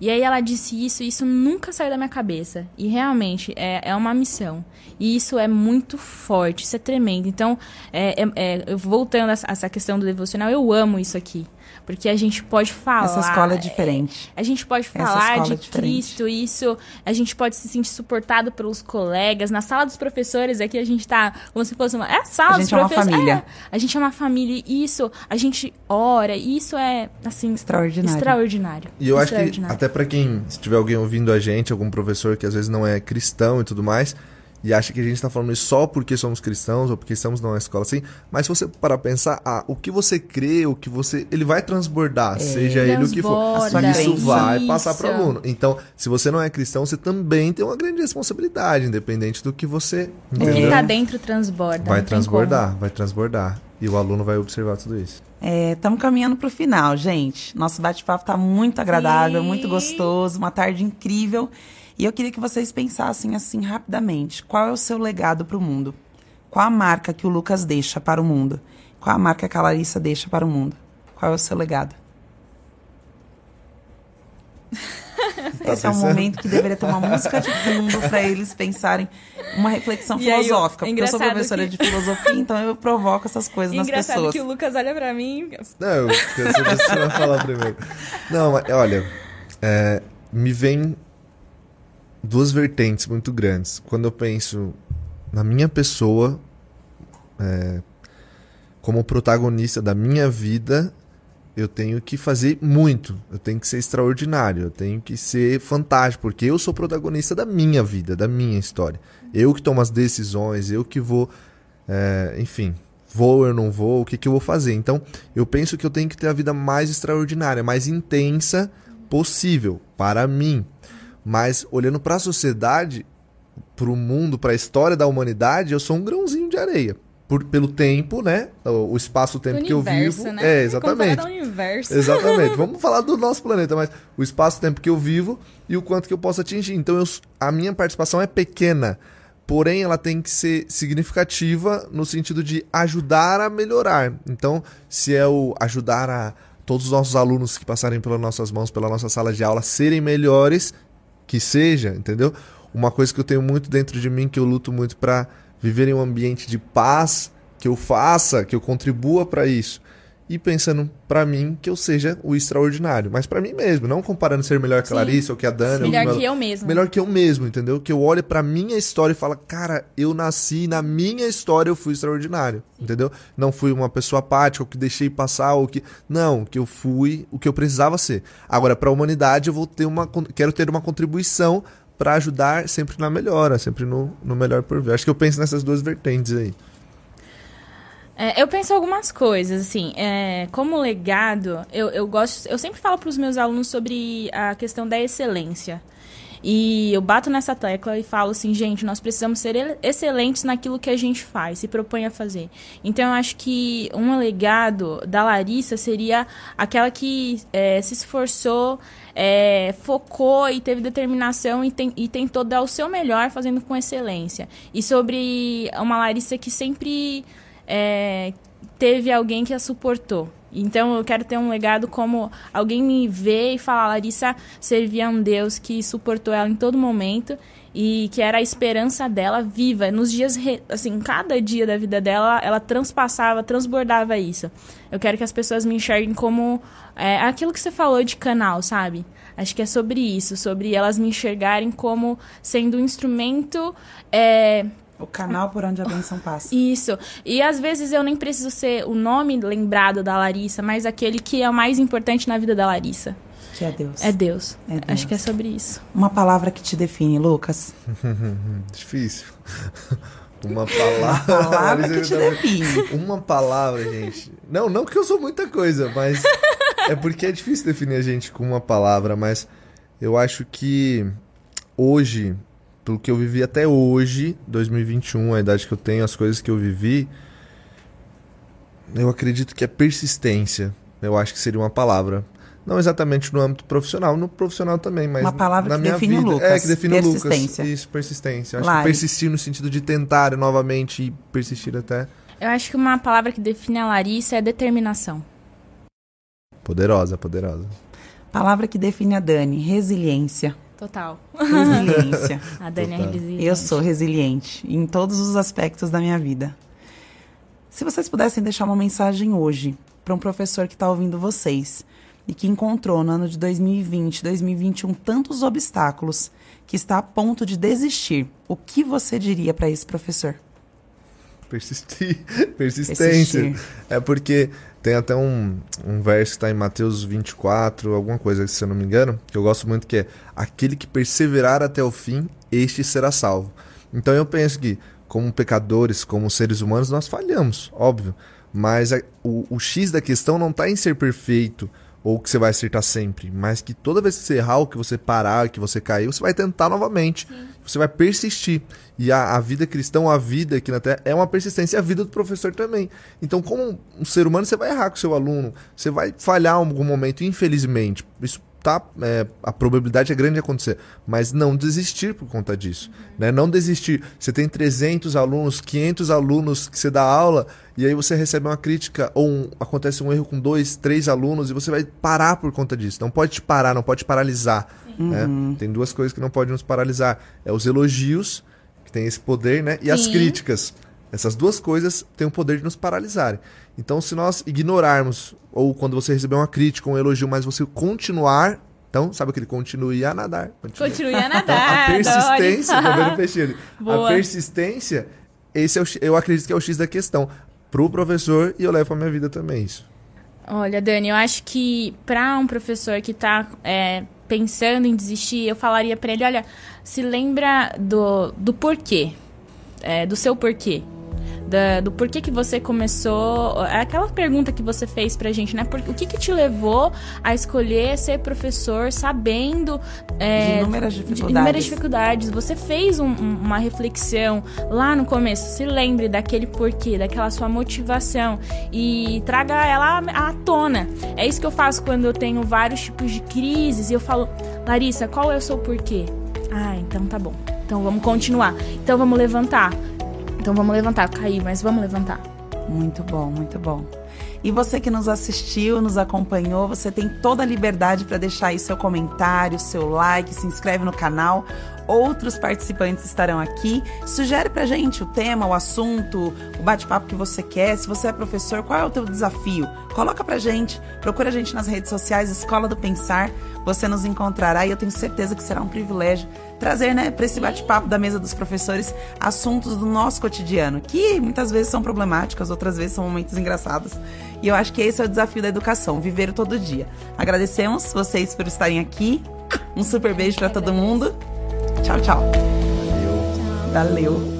[SPEAKER 2] E aí ela disse isso, e isso nunca saiu da minha cabeça. E realmente é, é uma missão. E isso é muito forte, isso é tremendo. Então, é, é, é voltando a essa questão do devocional, eu amo isso aqui. Porque a gente pode falar.
[SPEAKER 1] Essa escola é diferente.
[SPEAKER 2] A gente pode falar de é Cristo, isso. A gente pode se sentir suportado pelos colegas. Na sala dos professores, aqui a gente tá como se fosse uma. É a sala
[SPEAKER 1] a dos professores. É uma família. É,
[SPEAKER 2] a gente é uma família. Isso, a gente ora. Isso é, assim.
[SPEAKER 1] Extraordinário.
[SPEAKER 2] Extraordinário.
[SPEAKER 3] E eu acho que, até para quem, se tiver alguém ouvindo a gente, algum professor que às vezes não é cristão e tudo mais e acha que a gente está falando isso só porque somos cristãos ou porque estamos numa escola assim. Mas se você parar pensar, ah, o que você crê, o que você. Ele vai transbordar, é, seja ele o que for. Isso vai isso. passar para o aluno. Então, se você não é cristão, você também tem uma grande responsabilidade, independente do que você.
[SPEAKER 2] Entendeu? O que está dentro transborda.
[SPEAKER 3] Vai transbordar, vai transbordar. E o aluno vai observar tudo isso.
[SPEAKER 1] Estamos é, caminhando para o final, gente. Nosso bate-papo está muito agradável, Sim. muito gostoso, uma tarde incrível. E eu queria que vocês pensassem assim rapidamente: qual é o seu legado para o mundo? Qual a marca que o Lucas deixa para o mundo? Qual a marca que a Larissa deixa para o mundo? Qual é o seu legado? Tá Esse é um momento que deveria ter uma música de fundo para eles pensarem uma reflexão e filosófica. Aí, porque eu sou professora que... de filosofia, então eu provoco essas coisas nas pessoas. Engraçado
[SPEAKER 2] que o Lucas olha para mim.
[SPEAKER 3] Não, eu, eu sei falar primeiro. Não, mas, olha, é, me vem duas vertentes muito grandes. Quando eu penso na minha pessoa, é, como protagonista da minha vida, eu tenho que fazer muito. Eu tenho que ser extraordinário. Eu tenho que ser fantástico, porque eu sou protagonista da minha vida, da minha história. Eu que tomo as decisões, eu que vou, é, enfim, vou eu não vou, o que, que eu vou fazer. Então, eu penso que eu tenho que ter a vida mais extraordinária, mais intensa possível para mim. Mas olhando para a sociedade, para o mundo, para a história da humanidade, eu sou um grãozinho de areia. Por, pelo tempo, né? O, espaço-tempo que eu vivo.
[SPEAKER 2] Né?
[SPEAKER 3] É, exatamente.
[SPEAKER 2] universo.
[SPEAKER 3] Exatamente. Vamos falar do nosso planeta, mas o espaço-tempo que eu vivo e o quanto que eu posso atingir. Então, eu, a minha participação é pequena porém ela tem que ser significativa no sentido de ajudar a melhorar. Então, se é o ajudar a todos os nossos alunos que passarem pelas nossas mãos, pela nossa sala de aula, serem melhores, que seja, entendeu? Uma coisa que eu tenho muito dentro de mim, que eu luto muito para viver em um ambiente de paz, que eu faça, que eu contribua para isso e pensando para mim que eu seja o extraordinário, mas para mim mesmo, não comparando ser melhor que a Larissa ou que a Dani,
[SPEAKER 2] melhor
[SPEAKER 3] ou
[SPEAKER 2] que eu mesmo.
[SPEAKER 3] Melhor que eu mesmo, entendeu? Que eu olhe para minha história e fala, cara, eu nasci na minha história eu fui extraordinário, entendeu? Não fui uma pessoa apática, ou que deixei passar ou que não, que eu fui o que eu precisava ser. Agora para a humanidade eu vou ter uma quero ter uma contribuição para ajudar sempre na melhora, sempre no, no melhor por vir. Acho que eu penso nessas duas vertentes aí.
[SPEAKER 2] É, eu penso algumas coisas, assim, é, como legado, eu, eu gosto, eu sempre falo para os meus alunos sobre a questão da excelência. E eu bato nessa tecla e falo assim, gente, nós precisamos ser excelentes naquilo que a gente faz, se propõe a fazer. Então eu acho que um legado da Larissa seria aquela que é, se esforçou, é, focou e teve determinação e, tem, e tentou dar o seu melhor fazendo com excelência. E sobre uma Larissa que sempre é, teve alguém que a suportou. Então eu quero ter um legado como alguém me vê e falar, Larissa servia a um Deus que suportou ela em todo momento e que era a esperança dela viva. Nos dias, assim, cada dia da vida dela, ela transpassava, transbordava isso. Eu quero que as pessoas me enxerguem como é, aquilo que você falou de canal, sabe? Acho que é sobre isso, sobre elas me enxergarem como sendo um instrumento é,
[SPEAKER 1] o canal por onde a bênção passa.
[SPEAKER 2] Isso. E às vezes eu nem preciso ser o nome lembrado da Larissa, mas aquele que é o mais importante na vida da Larissa.
[SPEAKER 1] Que é Deus.
[SPEAKER 2] É Deus. É Deus. Acho que é sobre isso.
[SPEAKER 1] Uma palavra que te define, Lucas.
[SPEAKER 3] Difícil. Uma palavra.
[SPEAKER 1] Uma palavra que te define.
[SPEAKER 3] Uma palavra, gente. Não, não que eu sou muita coisa, mas é porque é difícil definir a gente com uma palavra, mas eu acho que hoje pelo que eu vivi até hoje, 2021, a idade que eu tenho, as coisas que eu vivi, eu acredito que é persistência. Eu acho que seria uma palavra. Não exatamente no âmbito profissional, no profissional também, mas
[SPEAKER 1] uma palavra
[SPEAKER 3] na
[SPEAKER 1] que
[SPEAKER 3] minha
[SPEAKER 1] define
[SPEAKER 3] vida.
[SPEAKER 1] o Lucas.
[SPEAKER 3] É, que define
[SPEAKER 1] persistência.
[SPEAKER 3] o Lucas. Isso, persistência. Eu acho que persistir no sentido de tentar novamente e persistir até.
[SPEAKER 2] Eu acho que uma palavra que define a Larissa é determinação.
[SPEAKER 3] Poderosa, poderosa.
[SPEAKER 1] Palavra que define a Dani, resiliência.
[SPEAKER 2] Total.
[SPEAKER 1] Resiliência.
[SPEAKER 2] A Dani é Total. é resiliente.
[SPEAKER 1] Eu sou resiliente em todos os aspectos da minha vida. Se vocês pudessem deixar uma mensagem hoje para um professor que está ouvindo vocês e que encontrou no ano de 2020, 2021 tantos obstáculos que está a ponto de desistir, o que você diria para esse professor?
[SPEAKER 3] Persistir. Persistência. Persistir. É porque tem até um, um verso que está em Mateus 24, alguma coisa, se eu não me engano, que eu gosto muito, que é aquele que perseverar até o fim, este será salvo. Então eu penso que, como pecadores, como seres humanos, nós falhamos, óbvio. Mas a, o, o X da questão não está em ser perfeito ou que você vai acertar sempre, mas que toda vez que você errar ou que você parar, que você cair, você vai tentar novamente. Sim. Você vai persistir. E a, a, vida cristã, a vida aqui na Terra, é uma persistência. E a vida do professor também. Então, como um ser humano, você vai errar com o seu aluno. Você vai falhar em algum momento, infelizmente. Isso tá, é, a probabilidade é grande de acontecer, mas não desistir por conta disso, né? Não desistir. Você tem 300 alunos, 500 alunos que você dá aula e aí você recebe uma crítica ou um, acontece um erro com dois, três alunos e você vai parar por conta disso. Não pode te parar, não pode te paralisar. Né? Uhum. Tem duas coisas que não podem nos paralisar: é os elogios que tem esse poder, né? E Sim. as críticas. Essas duas coisas têm o poder de nos paralisarem. Então, se nós ignorarmos, ou quando você receber uma crítica, um elogio, mas você continuar. Então, sabe aquele continue a nadar?
[SPEAKER 2] Continue, continue a nadar.
[SPEAKER 3] Então, a persistência, tá vendo peixe A persistência, esse é o, eu acredito que é o X da questão. Pro professor e eu levo pra minha vida também isso.
[SPEAKER 2] Olha, Dani, eu acho que para um professor que está é, pensando em desistir, eu falaria para ele, olha, se lembra do, do porquê, é, do seu porquê da, do porquê que você começou. É aquela pergunta que você fez pra gente, né? Por, o que, que te levou a escolher ser professor sabendo.
[SPEAKER 1] É, de inúmeras dificuldades. De
[SPEAKER 2] inúmeras dificuldades. Você fez um, um, uma reflexão lá no começo. Se lembre daquele porquê, daquela sua motivação e traga ela à tona. É isso que eu faço quando eu tenho vários tipos de crises e eu falo, Larissa, qual é o seu porquê? Ah, então tá bom. Então vamos continuar. Então vamos levantar. Então vamos levantar. Caí, mas vamos levantar.
[SPEAKER 1] Muito bom, muito bom. E você que nos assistiu, nos acompanhou, você tem toda a liberdade para deixar aí seu comentário, seu like, se inscreve no canal. Outros participantes estarão aqui. Sugere pra gente o tema, o assunto, o bate-papo que você quer. Se você é professor, qual é o teu desafio? Coloca pra gente. Procura a gente nas redes sociais, Escola do Pensar. Você nos encontrará e eu tenho certeza que será um privilégio trazer, né, para esse bate-papo da mesa dos professores assuntos do nosso cotidiano, que muitas vezes são problemáticas, outras vezes são momentos engraçados. E eu acho que esse é o desafio da educação, viver todo dia. Agradecemos vocês por estarem aqui. Um super beijo para todo mundo. Tchau, tchau.
[SPEAKER 3] Valeu.
[SPEAKER 1] Valeu.